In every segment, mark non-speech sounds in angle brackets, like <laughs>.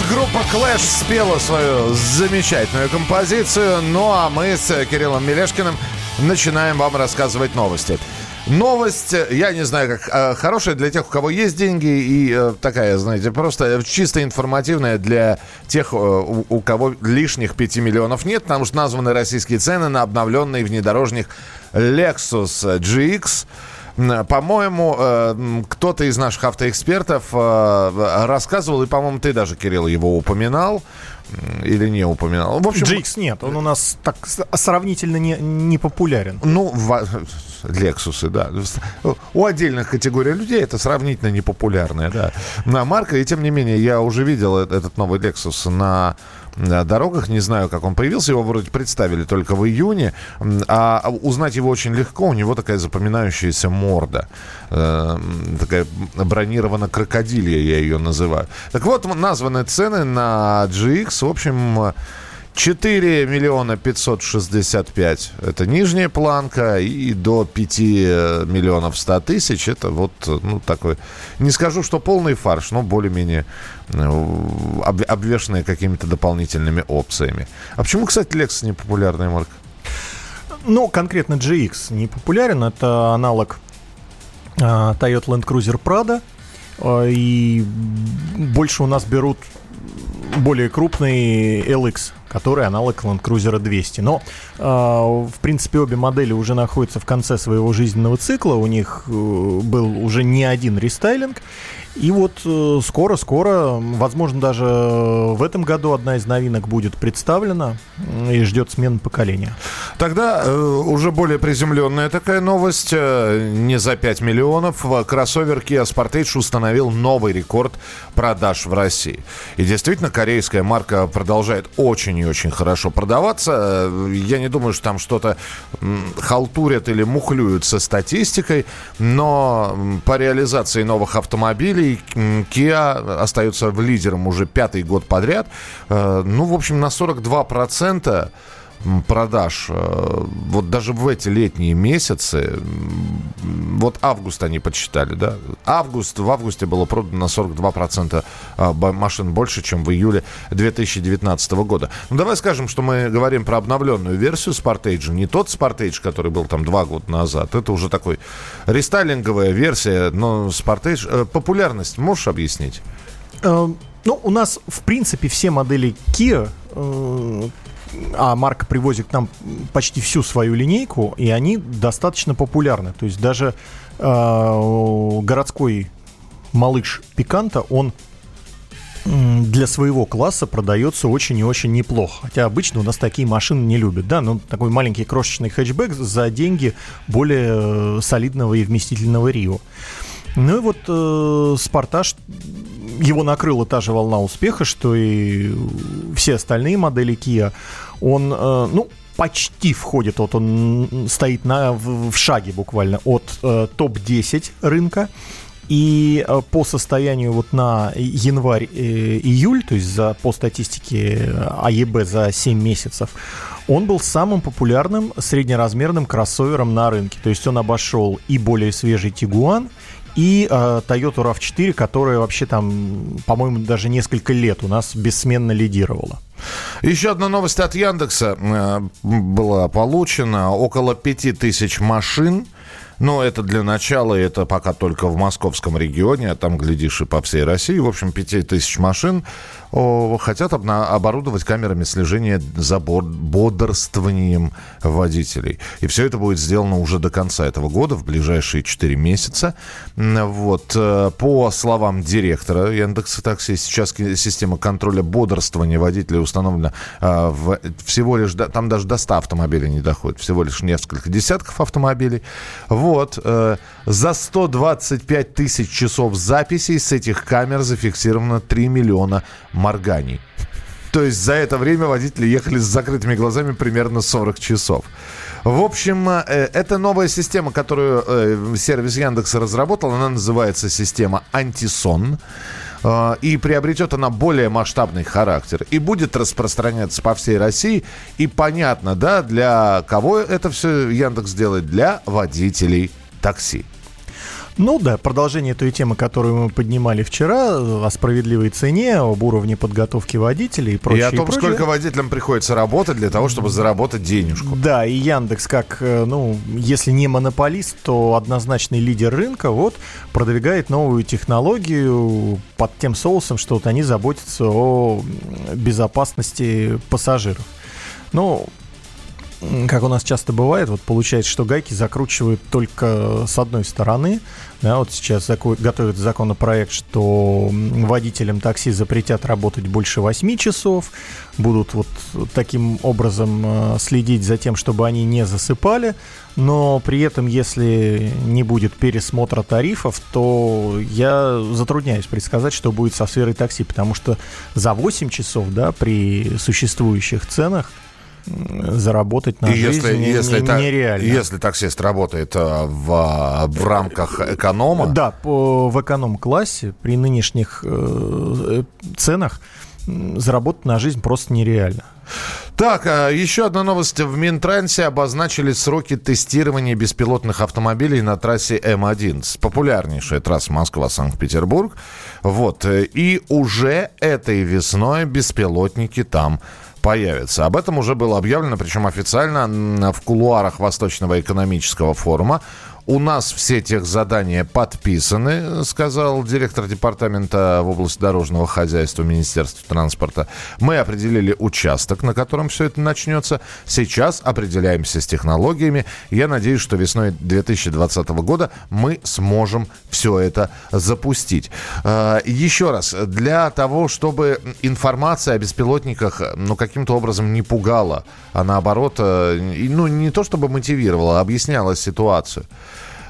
вот группа Clash спела свою замечательную композицию. Ну а мы с Кириллом Мелешкиным начинаем вам рассказывать новости. Новость, я не знаю, как э, хорошая для тех, у кого есть деньги, и э, такая, знаете, просто чисто информативная для тех, э, у, у кого лишних 5 миллионов нет, потому что названы российские цены на обновленный внедорожник Lexus GX. По-моему, э, кто-то из наших автоэкспертов э, рассказывал, и, по-моему, ты даже, Кирилл, его упоминал или не упоминал. В общем, GX нет, он у нас так сравнительно не, не популярен. Ну, в, Лексусы, да. У отдельных категорий людей это сравнительно непопулярная, да. На марка, и тем не менее, я уже видел этот новый Lexus на дорогах. Не знаю, как он появился. Его вроде представили только в июне. А узнать его очень легко. У него такая запоминающаяся морда. Э, такая бронирована крокодилья, я ее называю. Так вот, названы цены на GX. В общем, 4 миллиона 565 – это нижняя планка, и до 5 миллионов 100 тысяч – это вот, ну, такой, не скажу, что полный фарш, но более-менее э, об, обвешенные какими-то дополнительными опциями. А почему, кстати, Lexus не популярная марка? Ну, конкретно GX не популярен, это аналог Toyota Land Cruiser Prado, и больше у нас берут более крупный LX который аналог Land Cruiser 200. Но, э, в принципе, обе модели уже находятся в конце своего жизненного цикла. У них э, был уже не один рестайлинг. И вот э, скоро-скоро, возможно, даже в этом году одна из новинок будет представлена и ждет смены поколения. Тогда э, уже более приземленная такая новость. Э, не за 5 миллионов кроссовер Kia Sportage установил новый рекорд продаж в России. И действительно, корейская марка продолжает очень и очень хорошо продаваться. Я не думаю, что там что-то халтурят или мухлюют со статистикой, но по реализации новых автомобилей автомобилей. Kia остается в лидером уже пятый год подряд. Э, ну, в общем, на 42% продаж э, вот даже в эти летние месяцы, вот август они подсчитали, да, август, в августе было продано на 42% э, машин больше, чем в июле 2019 года. Ну, давай скажем, что мы говорим про обновленную версию Sportage, не тот Sportage, который был там два года назад, это уже такой рестайлинговая версия, но Sportage, э, популярность можешь объяснить? Ну, у нас, в принципе, все модели Kia а марка привозит к нам почти всю свою линейку, и они достаточно популярны. То есть даже э, городской малыш Пиканта, он для своего класса продается очень и очень неплохо. Хотя обычно у нас такие машины не любят, да, но такой маленький крошечный хэтчбэк за деньги более э, солидного и вместительного Рио. Ну и вот э, Спартаж его накрыла та же волна успеха, что и все остальные модели Kia. Он, э, ну, почти входит, вот он стоит на, в, в шаге буквально от э, топ-10 рынка. И э, по состоянию вот на январь-июль, э, то есть за, по статистике АЕБ за 7 месяцев, он был самым популярным среднеразмерным кроссовером на рынке. То есть он обошел и более свежий Тигуан, и э, Toyota RAV4, которая вообще там, по-моему, даже несколько лет у нас бессменно лидировала. Еще одна новость от Яндекса э, была получена. Около 5000 машин но это для начала, это пока только в московском регионе, а там, глядишь, и по всей России. В общем, 5000 машин о, хотят оборудовать камерами слежения за бодрствованием водителей. И все это будет сделано уже до конца этого года, в ближайшие 4 месяца. Вот. Э, по словам директора Яндекса Такси, сейчас система контроля бодрствования водителей установлена а, в, всего лишь, там даже до 100 автомобилей не доходит, всего лишь несколько десятков автомобилей. Вот. Э, за 125 тысяч часов записей с этих камер зафиксировано 3 миллиона морганий. То есть за это время водители ехали с закрытыми глазами примерно 40 часов. В общем, э, это новая система, которую э, сервис Яндекса разработал. Она называется система «Антисон». И приобретет она более масштабный характер. И будет распространяться по всей России. И понятно, да, для кого это все Яндекс делает? Для водителей такси. Ну да, продолжение той темы, которую мы поднимали вчера, о справедливой цене, об уровне подготовки водителей и прочее. И о том, и сколько водителям приходится работать для того, чтобы заработать денежку. Да, и Яндекс, как, э, ну, если не монополист, то однозначный лидер рынка, вот, продвигает новую технологию под тем соусом, что вот они заботятся о безопасности пассажиров. Ну, как у нас часто бывает, вот получается, что гайки закручивают только с одной стороны. Да, вот сейчас готовят законопроект, что водителям такси запретят работать больше 8 часов, будут вот таким образом э, следить за тем, чтобы они не засыпали, но при этом, если не будет пересмотра тарифов, то я затрудняюсь предсказать, что будет со сферой такси, потому что за 8 часов, да, при существующих ценах – заработать на и жизнь если, не, если, не, та, нереально. если таксист работает э, в, в рамках эконома... Да, по, в эконом-классе при нынешних э, ценах заработать на жизнь просто нереально. Так, еще одна новость. В Минтрансе обозначили сроки тестирования беспилотных автомобилей на трассе М1. Популярнейшая трасса Москва-Санкт-Петербург. Вот. И уже этой весной беспилотники там появится. Об этом уже было объявлено, причем официально в кулуарах Восточного экономического форума. У нас все тех задания подписаны, сказал директор департамента в области дорожного хозяйства Министерства транспорта. Мы определили участок, на котором все это начнется. Сейчас определяемся с технологиями. Я надеюсь, что весной 2020 года мы сможем все это запустить. А, еще раз, для того, чтобы информация о беспилотниках ну, каким-то образом не пугала, а наоборот, э, ну, не то чтобы мотивировала, а объясняла ситуацию.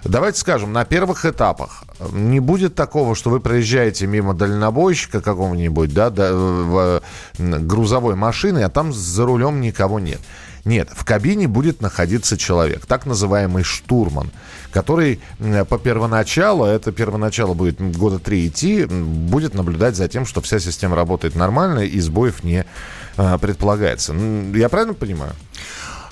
Давайте скажем, на первых этапах не будет такого, что вы проезжаете мимо дальнобойщика какого-нибудь, да, да в, грузовой машины, а там за рулем никого нет. Нет, в кабине будет находиться человек, так называемый штурман, который по первоначалу, это первоначало будет года три идти, будет наблюдать за тем, что вся система работает нормально и сбоев не а, предполагается. Я правильно понимаю?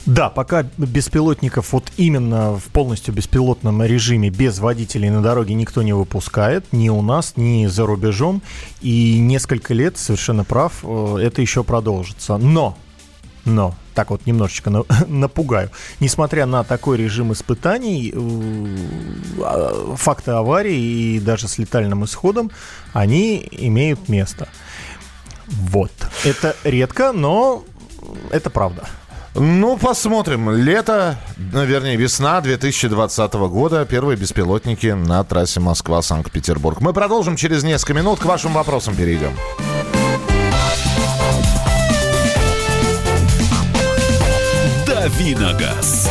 Да, пока беспилотников вот именно в полностью беспилотном режиме без водителей на дороге никто не выпускает, ни у нас, ни за рубежом. И несколько лет, совершенно прав, э, это еще продолжится. Но, но, так вот немножечко <laughs> напугаю. Несмотря на такой режим испытаний, э, а, факты аварий и даже с летальным исходом, они имеют место. Вот. Это редко, но это правда. Ну, посмотрим. Лето, ну, вернее, весна 2020 года. Первые беспилотники на трассе Москва-Санкт-Петербург. Мы продолжим через несколько минут. К вашим вопросам перейдем. Давиногаз.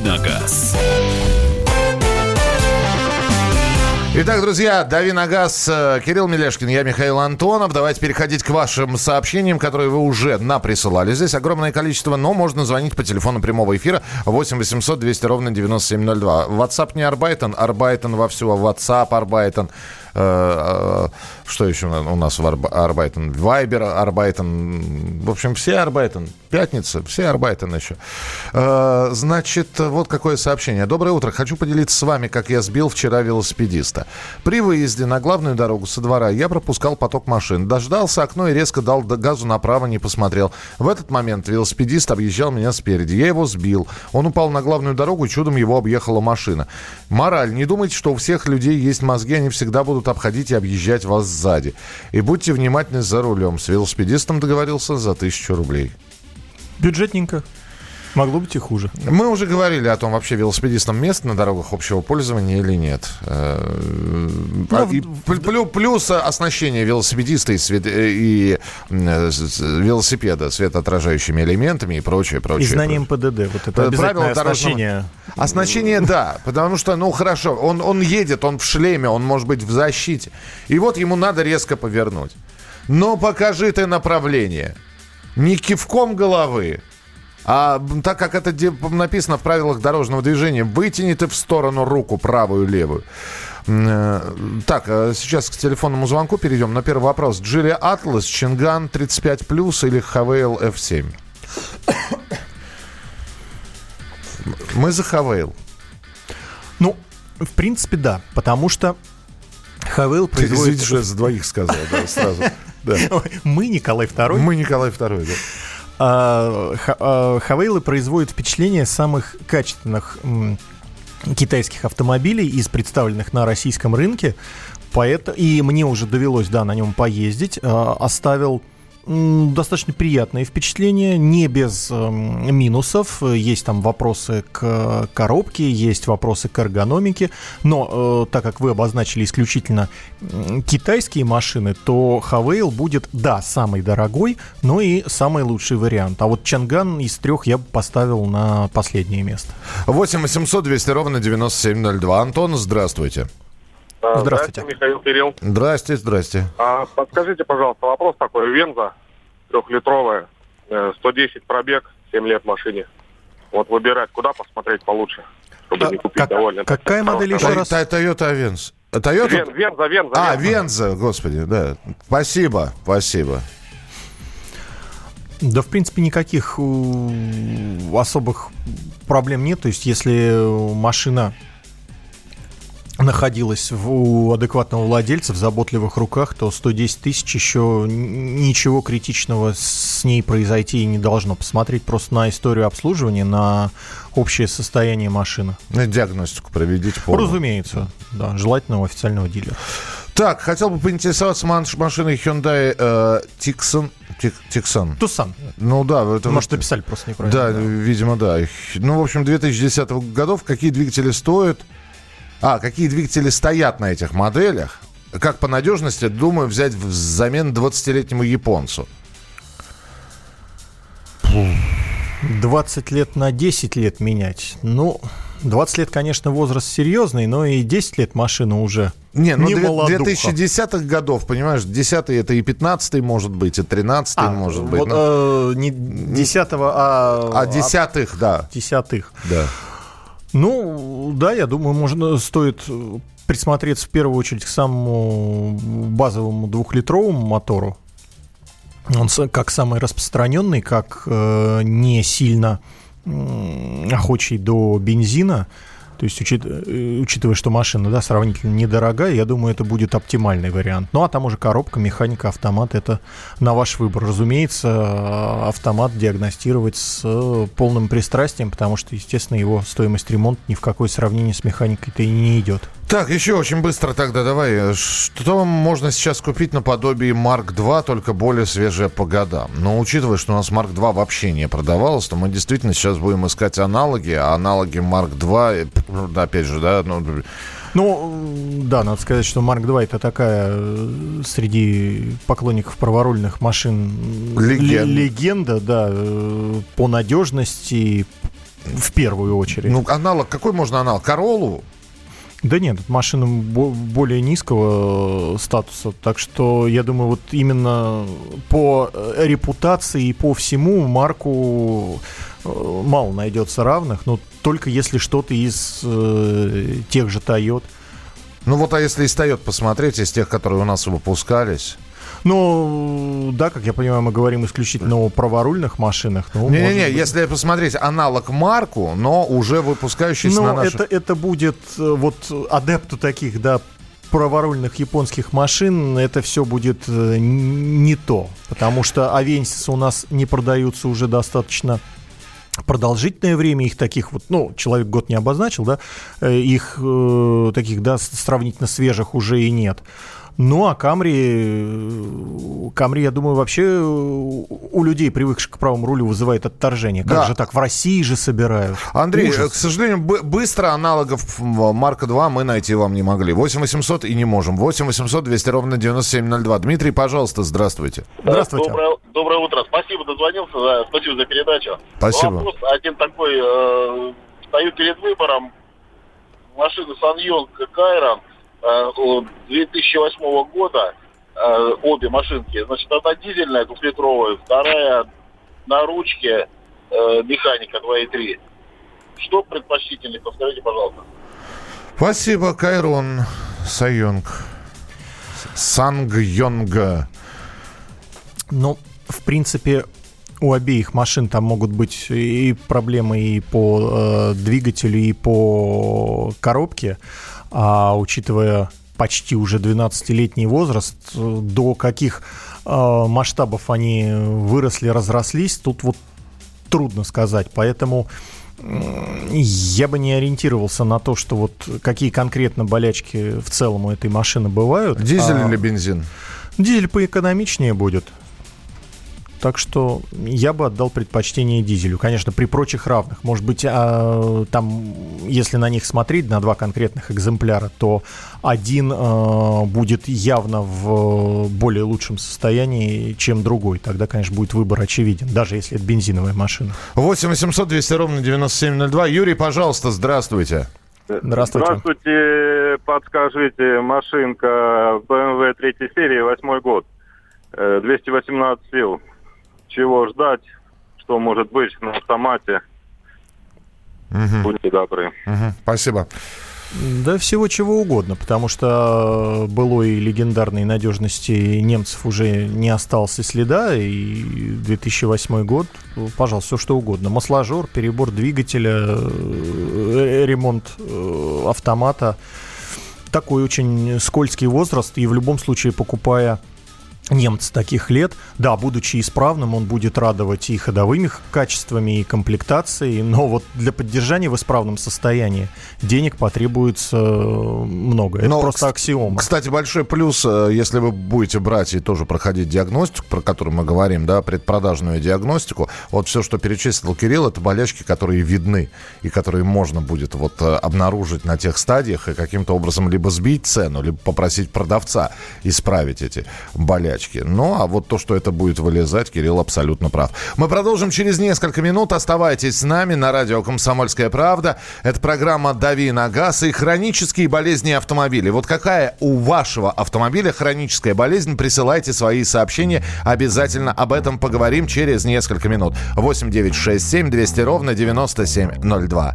Давиногаз. Итак, друзья, дави на газ. Э, Кирилл Мелешкин, я Михаил Антонов. Давайте переходить к вашим сообщениям, которые вы уже наприсылали. Здесь огромное количество, но можно звонить по телефону прямого эфира 8 800 200 ровно 9702. WhatsApp не Арбайтон, Арбайтон вовсю, а WhatsApp Арбайтон. Э, э, что еще у нас в Арбайтон? Вайбер Арбайтон. В общем, все Арбайтон. Пятница, все Арбайтон еще. Э, значит, вот какое сообщение. Доброе утро. Хочу поделиться с вами, как я сбил вчера велосипедиста. При выезде на главную дорогу со двора я пропускал поток машин. Дождался окно и резко дал газу направо, не посмотрел. В этот момент велосипедист объезжал меня спереди. Я его сбил. Он упал на главную дорогу, чудом его объехала машина. Мораль. Не думайте, что у всех людей есть мозги, они всегда будут обходить и объезжать вас сзади. И будьте внимательны за рулем. С велосипедистом договорился за тысячу рублей. Бюджетненько. Могло быть и хуже. Мы уже говорили о том, вообще велосипедистам место на дорогах общего пользования или нет. Э, Ну, а, в- и плю- плюс оснащение велосипедиста и, свет- э, и, э, велосипеда светоотражающими элементами и прочее, прочее. И знанием прочее. ПДД. Вот это Правила обязательное дорожного- оснащение. Оснащение, да, потому что, ну хорошо, он, он едет, он в шлеме, он может быть в защите. И вот ему надо резко повернуть. Но покажи ты направление. Не кивком головы, а так как это написано в правилах дорожного движения, вытяни ты в сторону руку правую, левую. Э, Так, э, сейчас к телефонному звонку перейдем. На первый вопрос. Джили Атлас, Чинган 35+, или Хавейл F7? <coughs> Мы за Хавейл. Ну, в принципе, да. Потому что Хавейл Ты производит... видишь, я за двоих сказал, да, сразу. <laughs> Да. Мы, Николай II, Мы Николай II, да. А, а, Хавейлы производят впечатление самых качественных китайских автомобилей из представленных на российском рынке. Поэтому, и мне уже довелось, да, на нем поездить. А, Оставил достаточно приятные впечатления, не без эм, минусов. Есть там вопросы к коробке, есть вопросы к эргономике. Но э, так как вы обозначили исключительно китайские машины, то Хавейл будет, да, самый дорогой, но и самый лучший вариант. А вот Чанган из трех я бы поставил на последнее место. 8 800 200 ровно 9702. Антон, здравствуйте. А, Здравствуйте. Михаил Кирилл. Здрасте, здрасте. А, подскажите, пожалуйста, вопрос такой. Венза трехлитровая, э, 110 пробег, 7 лет машине. Вот выбирать, куда посмотреть получше, чтобы А, не купить как- довольно. какая модель еще раз? Тай- Тойота Авенс. Тойота? Вен- Венза, Венза. А, Венза. Господи, да. Спасибо, спасибо. Да, в принципе, никаких э, особых проблем нет. То есть, если машина находилась в, у адекватного владельца в заботливых руках, то 110 тысяч еще ничего критичного с ней произойти и не должно. Посмотреть просто на историю обслуживания, на общее состояние машины. Ну, Диагностику проведите полную. Разумеется, да, желательно у официального дилера. Так, хотел бы поинтересоваться машиной Hyundai э, Tucson. Тик- Tucson. Тусан. Ну да, это... Может, написали просто неправильно. Да, видимо, да. Ну, в общем, 2010 годов. Какие двигатели стоят? А, какие двигатели стоят на этих моделях? Как по надежности, думаю, взять взамен 20-летнему японцу. 20 лет на 10 лет менять. Ну, 20 лет, конечно, возраст серьезный, но и 10 лет машина уже Не, ну не две- молодуха. 2010-х годов, понимаешь, 10 это и 15 может быть, и 13 А, может быть. вот, ну, э, не 10 а... а десятых, да, десятых. да. Ну, да, я думаю, можно, стоит э, присмотреться в первую очередь к самому базовому двухлитровому мотору. Он как самый распространенный, как э, не сильно м, охочий до бензина. То есть, учит- э, учитывая, что машина да, сравнительно недорогая, я думаю, это будет оптимальный вариант. Ну, а там уже коробка, механика, автомат, это на ваш выбор. Разумеется, э, автомат диагностировать с э, полным пристрастием, потому что, естественно, его стоимость ремонта ни в какое сравнение с механикой-то и не идет. Так, еще очень быстро тогда давай. Что можно сейчас купить наподобие Mark 2, только более свежая по годам? Но учитывая, что у нас Mark 2 вообще не продавалось, то мы действительно сейчас будем искать аналоги, а аналоги Mark 2, э, да, опять же, да, ну, Ну, да, надо сказать, что Марк 2 это такая э, среди поклонников праворульных машин Легенда. ле- легенда, да, э, по надежности в первую очередь. ну, аналог, какой можно аналог? Королу? Да нет, машина бо- более низкого э, статуса, так что я думаю, вот именно по э, репутации и по всему марку э, мало найдется равных, но только если что-то из э, тех же Toyota. Ну вот, а если из Toyota посмотреть, из тех, которые у нас выпускались? Ну, да, как я понимаю, мы говорим исключительно о праворульных машинах. Не-не-не, если посмотреть аналог марку, но уже выпускающийся на Ну, наших... это, это будет э, вот адепту таких, да, праворульных японских машин, это все будет э, не то. Потому что Авенсисы у нас не продаются уже достаточно продолжительное время их таких вот, ну, человек год не обозначил, да, э, их э, таких, да, сравнительно свежих уже и нет. Ну, а Камри, Камри, я думаю, вообще у людей, привыкших к правому рулю, вызывает отторжение. Как да. же так? В России же собирают. Андрей, Ужас. к сожалению, быстро аналогов Марка 2 мы найти вам не могли. 8 800 и не можем. 8 800 200 ровно 9702. Дмитрий, пожалуйста, здравствуйте. Здравствуйте. Доброе, доброе утро. Спасибо, дозвонился. За, спасибо за передачу. Спасибо. Вопрос один такой. Э, стою перед выбором машины Саньон Кайрон – 2008 э, года э, обе машинки. Значит, одна дизельная двухлитровая, вторая на ручке э, механика 2.3. Что предпочтительнее? Повторите, пожалуйста. Спасибо, Кайрон Сайонг. Санг-Йонга. Ну, в принципе, у обеих машин там могут быть и проблемы и по э, двигателю, и по коробке а учитывая почти уже 12-летний возраст, до каких э, масштабов они выросли, разрослись, тут вот трудно сказать. Поэтому я бы не ориентировался на то, что вот какие конкретно болячки в целом у этой машины бывают. Дизель а... или бензин? Дизель поэкономичнее будет. Так что я бы отдал предпочтение дизелю. Конечно, при прочих равных. Может быть, а, там, если на них смотреть, на два конкретных экземпляра, то один а, будет явно в более лучшем состоянии, чем другой. Тогда, конечно, будет выбор очевиден, даже если это бензиновая машина. 8 800 200 ровно 9702. Юрий, пожалуйста, здравствуйте. Здравствуйте. Здравствуйте. Подскажите, машинка BMW 3 серии, 8 год, 218 э, сил чего ждать, что может быть на автомате. Угу. Будьте добры. Угу. Спасибо. Да всего чего угодно, потому что былой легендарной надежности немцев уже не осталось и следа, и 2008 год, пожалуйста, все что угодно. Масложор, перебор двигателя, э, ремонт э, автомата. Такой очень скользкий возраст, и в любом случае, покупая немца таких лет, да, будучи исправным, он будет радовать и ходовыми качествами, и комплектацией, но вот для поддержания в исправном состоянии денег потребуется э, много. Это но, просто аксиома. Кстати, большой плюс, э, если вы будете брать и тоже проходить диагностику, про которую мы говорим, да, предпродажную диагностику, вот все, что перечислил Кирилл, это болячки, которые видны и которые можно будет вот э, обнаружить на тех стадиях и каким-то образом либо сбить цену, либо попросить продавца исправить эти болячки болячки. Ну, а вот то, что это будет вылезать, Кирилл абсолютно прав. Мы продолжим через несколько минут. Оставайтесь с нами на радио «Комсомольская правда». Это программа «Дави на газ» и хронические болезни автомобилей. Вот какая у вашего автомобиля хроническая болезнь? Присылайте свои сообщения. Обязательно об этом поговорим через несколько минут. 8 9 6 7 200 ровно 9702.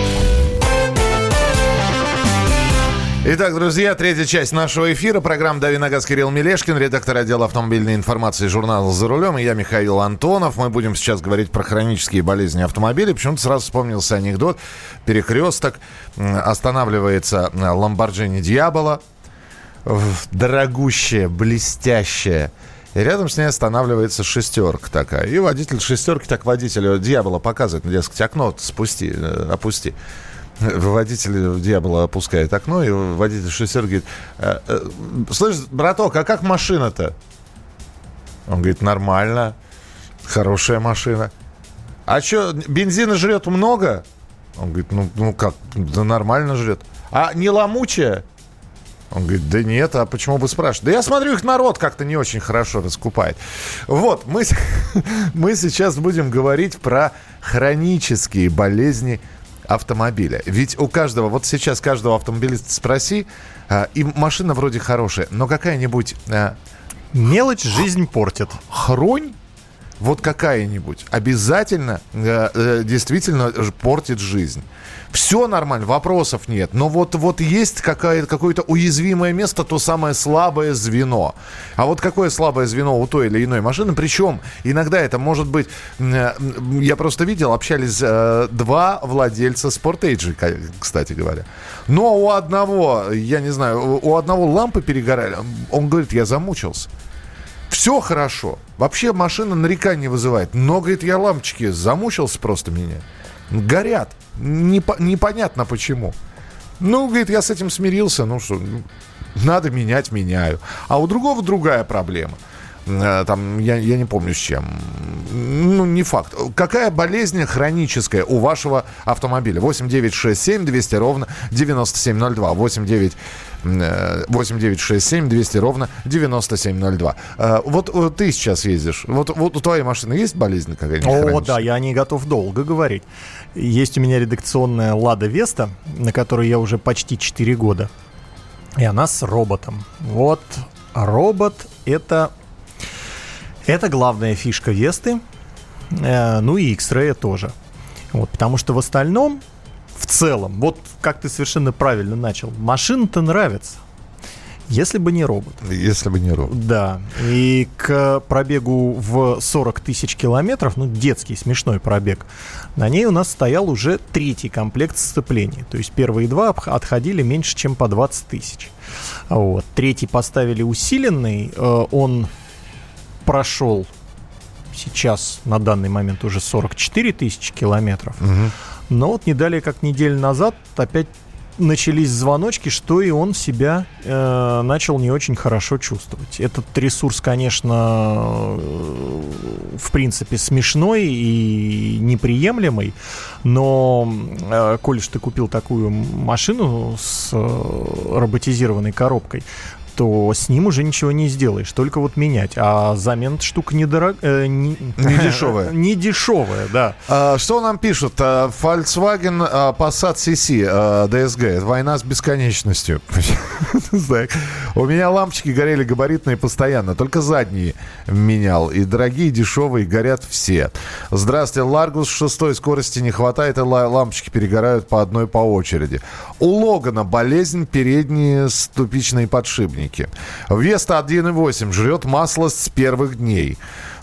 Итак, друзья, третья часть нашего эфира. Программа «Дави на газ» Кирилл Мелешкин, редактор отдела автомобильной информации журнала «За рулем». И я Михаил Антонов. Мы будем сейчас говорить про хронические болезни автомобилей. Почему-то сразу вспомнился анекдот. Перекресток. Останавливается Ламборджини Диабола. Дорогущая, блестящая. И рядом с ней останавливается шестерка такая. И водитель шестерки так водителю Дьявола показывает, дескать, окно спусти, э, опусти <laughs> водитель дьявола опускает окно, и водитель шофер говорит, «Э, э, слышь, браток, а как машина-то? Он говорит, нормально, хорошая машина. А что, бензина жрет много? Он говорит, ну, ну как, да нормально жрет. А не ломучая? Он говорит, да нет, а почему вы спрашиваете? Да я смотрю, их народ как-то не очень хорошо раскупает. Вот, мы, <laughs> мы сейчас будем говорить про хронические болезни автомобиля. Ведь у каждого, вот сейчас каждого автомобилиста спроси, а, и машина вроде хорошая, но какая-нибудь... А, Мелочь жизнь портит. Хронь вот какая-нибудь, обязательно э, э, действительно портит жизнь. Все нормально, вопросов нет. Но вот, вот есть какое- какое-то уязвимое место, то самое слабое звено. А вот какое слабое звено у той или иной машины? Причем иногда это может быть... э, Я просто видел, общались два владельца Sportage, кстати говоря. Но у одного, я не знаю, у одного лампы перегорали. Он говорит, я замучился. Все хорошо. Вообще машина нареканий вызывает. Но, говорит, я лампочки замучился просто меня. Горят. Непо- непонятно почему. Ну, говорит, я с этим смирился. Ну что, ну, надо менять, меняю. А у другого другая проблема. Э, Там, я, я не помню с чем. Ну, не факт. Какая болезнь хроническая у вашего автомобиля? 8 9 6 7 200 ровно 9702. 8 9 э, 8 9 6 7 200 ровно 9702. Э, Вот э, ты сейчас ездишь. Вот, вот у твоей машины есть болезнь какая-нибудь О, да, я о ней готов долго говорить. Есть у меня редакционная Лада Веста, на которой я уже почти 4 года. И она с роботом. Вот робот это... Это главная фишка Весты. Э, ну и X-Ray тоже. Вот, потому что в остальном, в целом, вот как ты совершенно правильно начал, машина-то нравится. Если бы не робот. Если бы не робот. Да, и к пробегу в 40 тысяч километров, ну, детский смешной пробег, на ней у нас стоял уже третий комплект сцеплений. То есть первые два отходили меньше, чем по 20 тысяч. Вот. Третий поставили усиленный, э, он прошел сейчас на данный момент уже 44 тысячи километров. Но вот не далее, как неделю назад, опять начались звоночки, что и он себя э, начал не очень хорошо чувствовать. Этот ресурс, конечно, э, в принципе смешной и неприемлемый, но, э, коль уж ты купил такую машину с э, роботизированной коробкой, то с ним уже ничего не сделаешь, только вот менять. А замена штука недорогая. не, <laughs> Не дешевая. <laughs> не дешевая, да. А, Что нам пишут? А, Volkswagen а, Passat CC а, DSG. Война с бесконечностью. <laughs> У меня лампочки горели габаритные постоянно. Только задние менял. И дорогие, дешевые горят все. Здравствуйте. Ларгус шестой скорости не хватает, и ла- лампочки перегорают по одной по очереди. У Логана болезнь передние ступичные подшипники. Веста 1.8 жрет масло с первых дней.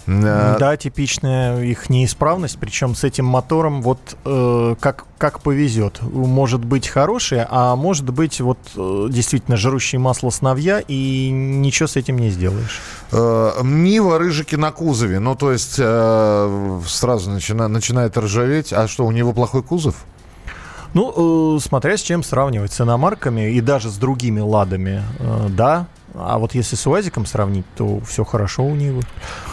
Э, Да, типичная их неисправность, причем с этим мотором вот э, как, как повезет. Может быть хорошие, а может быть вот э, действительно жрущие масло сновья, и ничего с этим не сделаешь. Э, Нива, рыжики на кузове. Ну, то есть э, сразу начина- начинает ржаветь. А что, у него плохой кузов? Ну, э, смотря с чем сравнивать, с иномарками и даже с другими ладами, э, да. А вот если с УАЗиком сравнить, то все хорошо у.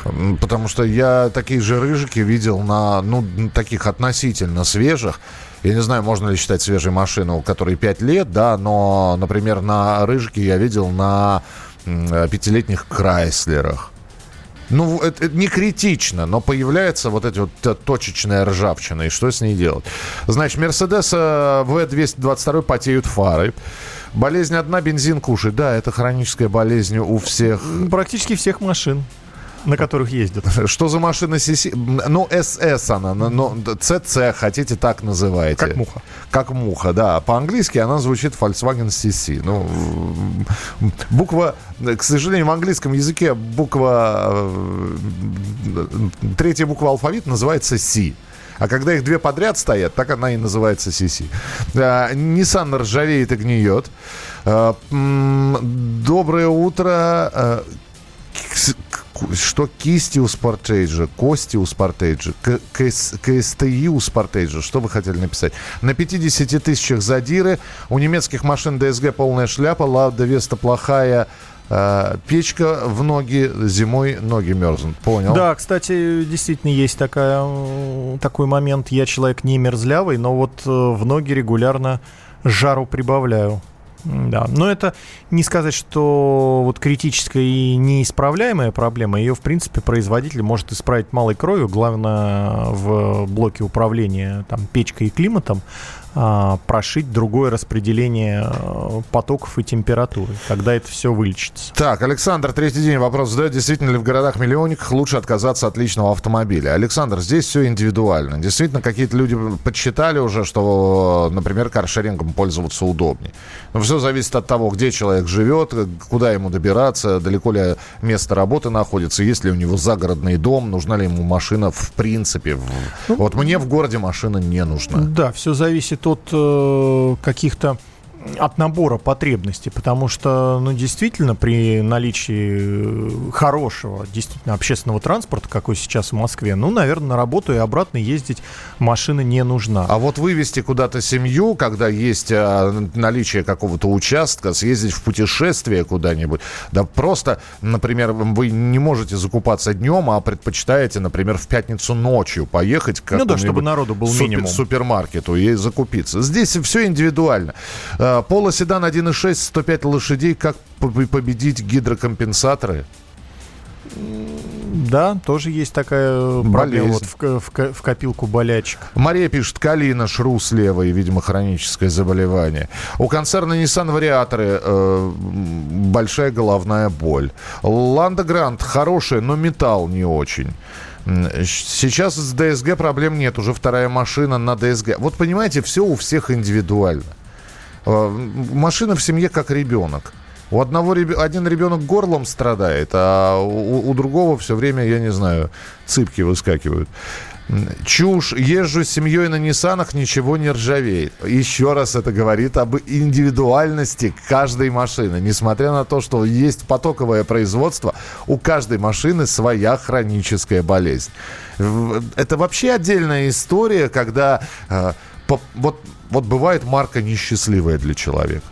М, Потому что я такие же рыжики видел на, ну, таких относительно свежих. Я не знаю, можно ли считать свежей машину, у которой 5 лет, да, но, например, на рыжике я видел на пятилетних Крайслерах. Ну, это, это не критично, но появляется вот эта вот точечная ржавчина. И что с ней делать? Значит, Мерседес В222 потеют фары. Болезнь одна, бензин кушает. Да, это хроническая болезнь у всех. Практически всех машин, на которых ездят. Что за машина CC? Ну, СС она, но- CC, хотите так называете. Как муха. Как муха, да. По-английски она звучит Volkswagen CC. Ну, буква, к сожалению, в английском языке буква, э, третья буква алфавита называется C. А когда их две подряд стоят, так она и называется CC. А, Nissan ржавеет и гниет. А, м, Доброе утро. А, Что кисти у Спортейджа, кости у Спортейджа, КСТИ у Спортейджа, что вы хотели написать? На 50 тысячах задиры, у немецких машин ДСГ полная шляпа, Лада Веста плохая, э, печка в ноги, зимой ноги мерзнут. Понял? Да, кстати, действительно есть такая, такой момент. Я человек не мерзлявый, но вот э, в ноги регулярно жару прибавляю. Да, но это не сказать, что вот критическая и неисправляемая проблема. Ее, в принципе, производитель может исправить малой кровью. Главное, в блоке управления там, печкой и климатом прошить другое распределение э, потоков и температуры, когда это все вылечится. Так, Александр, третий день вопрос задает. Действительно ли в городах-миллионниках лучше отказаться от личного автомобиля? Александр, здесь все индивидуально. Действительно, какие-то люди подсчитали уже, что, например, каршерингом пользоваться удобнее. Но все зависит от того, где человек живет, куда ему добираться, далеко ли место работы находится, есть ли у него загородный дом, нужна ли ему машина в принципе. Ну, вот мне в городе машина не нужна. Да, все зависит от э, каких-то от набора потребностей, потому что, ну, действительно, при наличии э, хорошего, действительно, общественного транспорта, какой сейчас в Москве, ну, наверное, на работу и обратно ездить машина не нужна. А вот вывести куда-то семью, когда есть а, наличие какого-то участка, съездить в путешествие куда-нибудь, да просто, например, вы не можете закупаться днем, а предпочитаете, например, в пятницу ночью поехать к ну да, чтобы народу был супер, минимум. супермаркету и закупиться. Здесь все индивидуально. А, Поло седан 1.6, 105 лошадей. Как победить гидрокомпенсаторы? Да, тоже есть такая проблема вот в, в, в копилку болячек. Мария пишет, калина, шру слева и, видимо, хроническое заболевание. У концерна Nissan вариаторы э, большая головная боль. Ланда Грант хорошая, но металл не очень. Сейчас с ДСГ проблем нет, уже вторая машина на ДСГ. Вот понимаете, все у всех индивидуально. Э, машина в семье как ребенок. У одного один ребенок горлом страдает, а у, у другого все время, я не знаю, цыпки выскакивают. Чушь. Езжу с семьей на Ниссанах, ничего не ржавеет. Еще раз это говорит об индивидуальности каждой машины. Несмотря на то, что есть потоковое производство, у каждой машины своя хроническая болезнь. Это вообще отдельная история, когда э, по, вот вот бывает марка несчастливая для человека.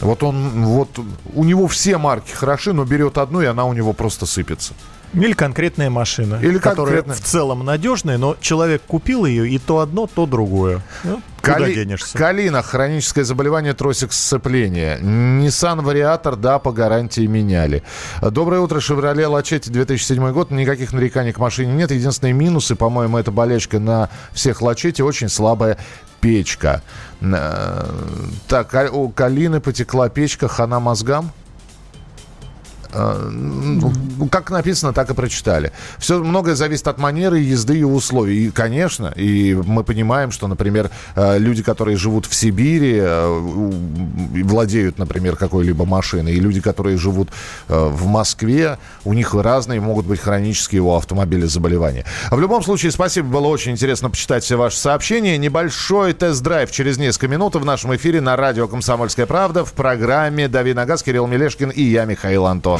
Вот он, вот у него все марки хороши, но берет одну, и она у него просто сыпется. Или конкретная машина, Или которая конкретная... в целом надежная, но человек купил ее, и то одно, то другое. Ну, Кали... Куда денешься? Калина, хроническое заболевание тросик сцепления. Nissan Вариатор, да, по гарантии меняли. Доброе утро, Chevrolet Лачетти, 2007 год. Никаких нареканий к машине нет. Единственные минусы, по-моему, это болельщика на всех Лачетти. Очень слабая печка. Э, так, у Калины потекла печка, хана мозгам. Э, ну, как написано, так и прочитали. Все многое зависит от манеры езды и условий. И, конечно, и мы понимаем, что, например, э, люди, которые живут в Сибири, э, владеют, например, какой-либо машиной, и люди, которые живут в Москве, у них разные могут быть хронические у автомобиля заболевания. В любом случае, спасибо, было очень интересно почитать все ваши сообщения. Небольшой тест-драйв через несколько минут в нашем эфире на радио «Комсомольская правда» в программе «Дави на газ» Кирилл Мелешкин и я, Михаил Антон.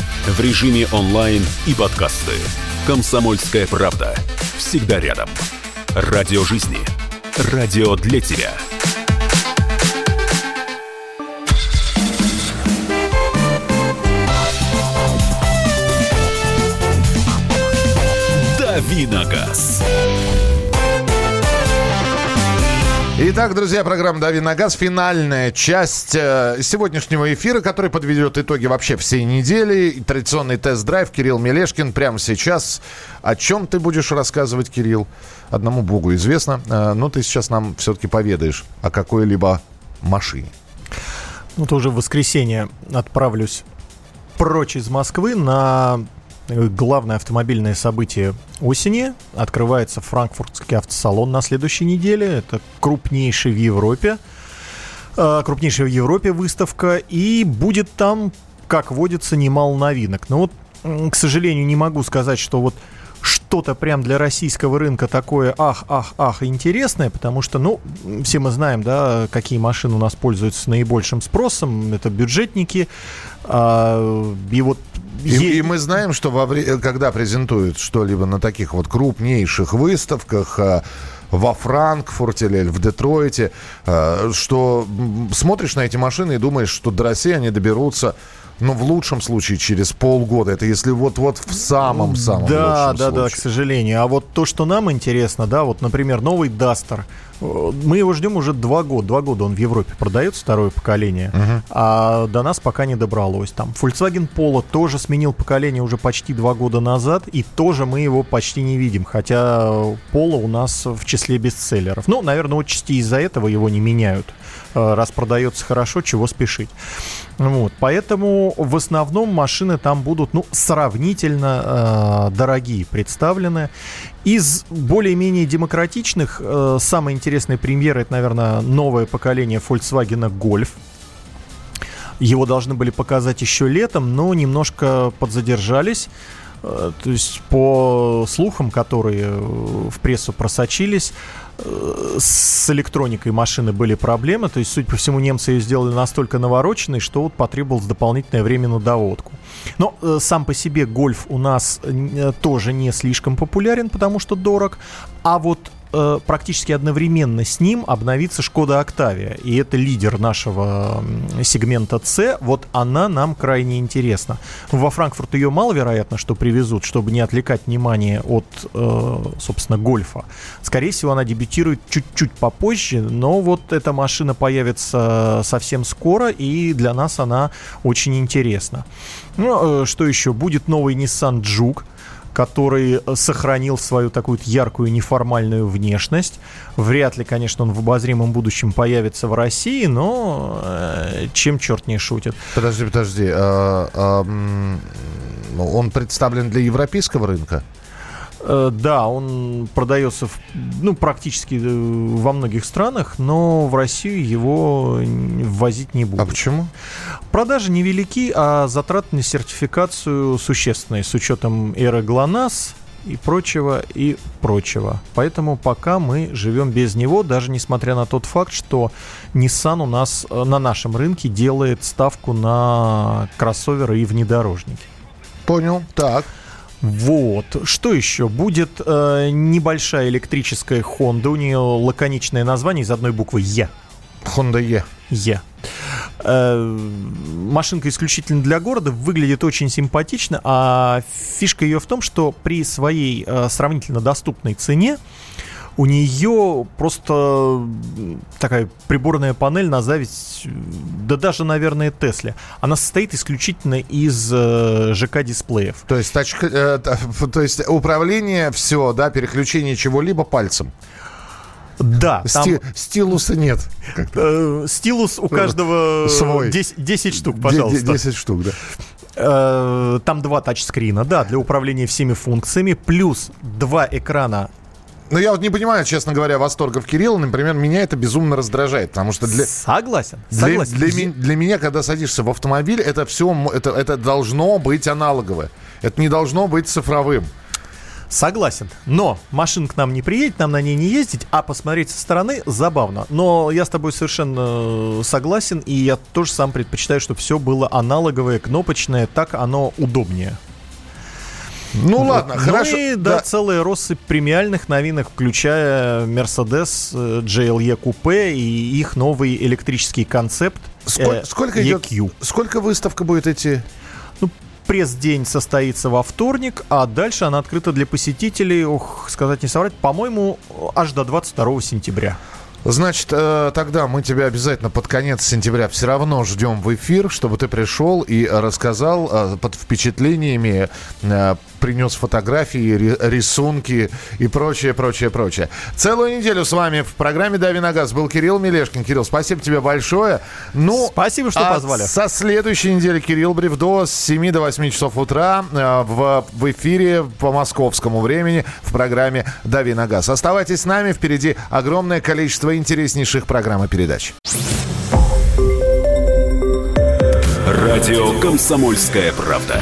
в режиме онлайн и подкасты. «Комсомольская правда». Всегда рядом. Радио жизни. Радио для тебя. Давиногаз. Итак, друзья, программа «Дави на газ». Финальная часть э, сегодняшнего эфира, который подведет итоги вообще всей недели. Традиционный тест-драйв. Кирилл Мелешкин прямо сейчас. О чем ты будешь рассказывать, Кирилл? Одному богу известно. Э, но ты сейчас нам все-таки поведаешь о какой-либо машине. Ну, тоже в воскресенье отправлюсь прочь из Москвы на главное автомобильное событие осени. Открывается франкфуртский автосалон на следующей неделе. Это крупнейший в Европе. Э, крупнейшая в Европе выставка. И будет там, как водится, немало новинок. Но вот, к сожалению, не могу сказать, что вот что-то прям для российского рынка такое ах, ах, ах интересное, потому что, ну, все мы знаем, да, какие машины у нас пользуются наибольшим спросом, это бюджетники, а, и вот и, и мы знаем, что во вре- когда презентуют что-либо на таких вот крупнейших выставках, а, во Франкфурте или в Детройте, э, что смотришь на эти машины и думаешь, что до России они доберутся ну, в лучшем случае через полгода. Это если вот-вот в самом-самом да, лучшем да, случае. Да, к сожалению. А вот то, что нам интересно, да, вот, например, новый Дастер. Мы его ждем уже два года. Два года он в Европе продается, второе поколение. Uh-huh. А до нас пока не добралось. Там Volkswagen Polo тоже сменил поколение уже почти два года назад. И тоже мы его почти не видим. Хотя Polo у нас в числе бестселлеров. Ну, наверное, отчасти из-за этого его не меняют. Э, раз продается хорошо, чего спешить. Вот, поэтому в основном машины там будут ну, сравнительно э, дорогие представлены. Из более-менее демократичных э, самая интересная премьера это, наверное, новое поколение Volkswagen Golf. Его должны были показать еще летом, но немножко подзадержались. Э, то есть по слухам, которые э, в прессу просочились, э, с электроникой машины были проблемы. То есть, судя по всему, немцы ее сделали настолько навороченной, что вот потребовалось дополнительное время на доводку. Но сам по себе гольф у нас тоже не слишком популярен, потому что дорог. А вот э, практически одновременно с ним обновится Шкода Октавия. И это лидер нашего сегмента C. Вот она нам крайне интересна. Во Франкфурт ее маловероятно, что привезут, чтобы не отвлекать внимание от, э, собственно, гольфа. Скорее всего, она дебютирует чуть-чуть попозже, но вот эта машина появится совсем скоро, и для нас она очень интересна. Ну, э, что еще? Будет новый Nissan Juke который э, сохранил свою такую яркую неформальную внешность. Вряд ли, конечно, он в обозримом будущем появится в России, но э, чем черт не шутит. Подожди, подожди. А, а, он представлен для европейского рынка? Э, да, он продается в, ну, практически э, во многих странах, но в Россию его ввозить не будут. А почему? Продажи невелики, а затраты на сертификацию существенные, с учетом эры ГЛОНАСС и прочего, и прочего. Поэтому пока мы живем без него, даже несмотря на тот факт, что Nissan у нас э, на нашем рынке делает ставку на кроссоверы и внедорожники. Понял. Так. Вот. Что еще? Будет э, небольшая электрическая Honda. У нее лаконичное название из одной буквы Е. Honda E. Е. Э, машинка исключительно для города, выглядит очень симпатично, а фишка ее в том, что при своей э, сравнительно доступной цене у нее просто такая приборная панель на зависть, да даже, наверное, Тесле. Она состоит исключительно из э, ЖК-дисплеев. То есть, тач, э, то есть управление все, да, переключение чего-либо пальцем. Да, там... стилуса нет. Э, стилус у каждого свой. 10, 10 штук, пожалуйста. 10 штук, да. Э, там два тачскрина, да, для управления всеми функциями, плюс два экрана ну, я вот не понимаю, честно говоря, восторгов Кирилла. Например, меня это безумно раздражает, потому что для... Согласен, согласен. Для, для, для меня, когда садишься в автомобиль, это все, это, это должно быть аналоговое. Это не должно быть цифровым. Согласен. Но машина к нам не приедет, нам на ней не ездить, а посмотреть со стороны забавно. Но я с тобой совершенно э, согласен, и я тоже сам предпочитаю, чтобы все было аналоговое, кнопочное, так оно удобнее. Ну вот. ладно, ну хорошо. И да, да, целая россыпь премиальных новинок, включая Mercedes э, GLE Coupe и их новый электрический концепт. Сколько, э, сколько идет? Сколько выставка будет идти? Ну, пресс-день состоится во вторник, а дальше она открыта для посетителей, ох, сказать не соврать, по-моему, аж до 22 сентября. Значит, э, тогда мы тебя обязательно под конец сентября все равно ждем в эфир, чтобы ты пришел и рассказал э, под впечатлениями принес фотографии, рисунки и прочее, прочее, прочее. Целую неделю с вами в программе «Дави на газ» был Кирилл Мелешкин. Кирилл, спасибо тебе большое. Ну, спасибо, что а позвали. Со следующей недели Кирилл Бревдо с 7 до 8 часов утра э, в, в эфире по московскому времени в программе «Дави на газ». Оставайтесь с нами, впереди огромное количество интереснейших программ и передач. Радио «Комсомольская правда».